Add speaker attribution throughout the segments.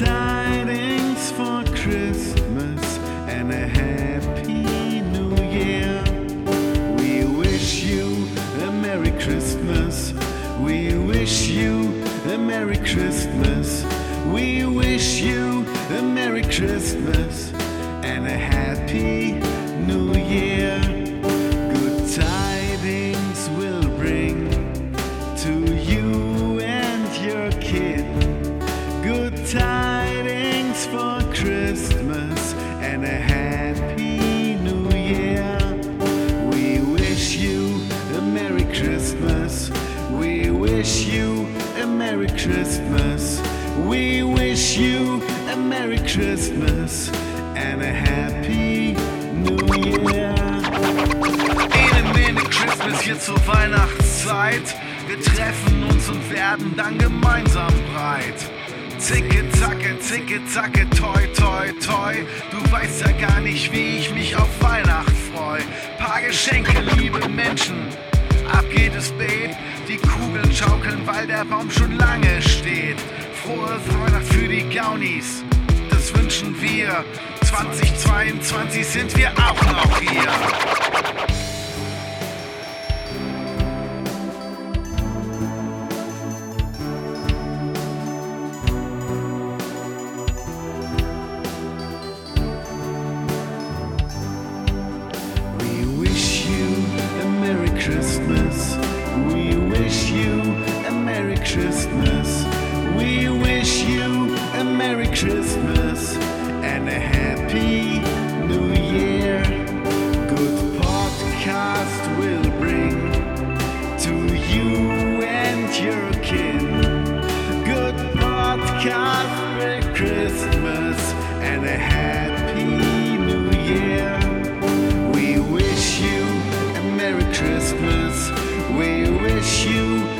Speaker 1: tidings for Christmas and a Happy New Year. We wish you a Merry Christmas. We wish you a Merry Christmas. We wish you a Merry Christmas Christmas and a Happy New Year. We wish you a Merry Christmas. We wish you a Merry Christmas. We wish you a Merry Christmas and a Happy New Year.
Speaker 2: Ene Mene Christmas hier zur Weihnachtszeit. Wir treffen uns und werden dann gemeinsam breit. Zicke, zacke, zicke, zacke, toi, toi, toi. Du weißt ja gar nicht, wie ich mich auf Weihnacht freu. Paar Geschenke, liebe Menschen. Ab geht es Beet. Die Kugeln schaukeln, weil der Baum schon lange steht. Frohe Weihnacht für die Gaunis. Das wünschen wir. 2022 sind wir auch noch hier.
Speaker 1: Christmas. We wish you a Merry Christmas and a Happy New Year. Good podcast will bring to you and your kin. Good podcast for Christmas and a Happy New Year. We wish you a Merry Christmas. We wish you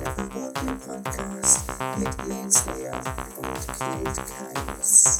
Speaker 3: American Walking Podcast mit Manslayer und Kate Kainis.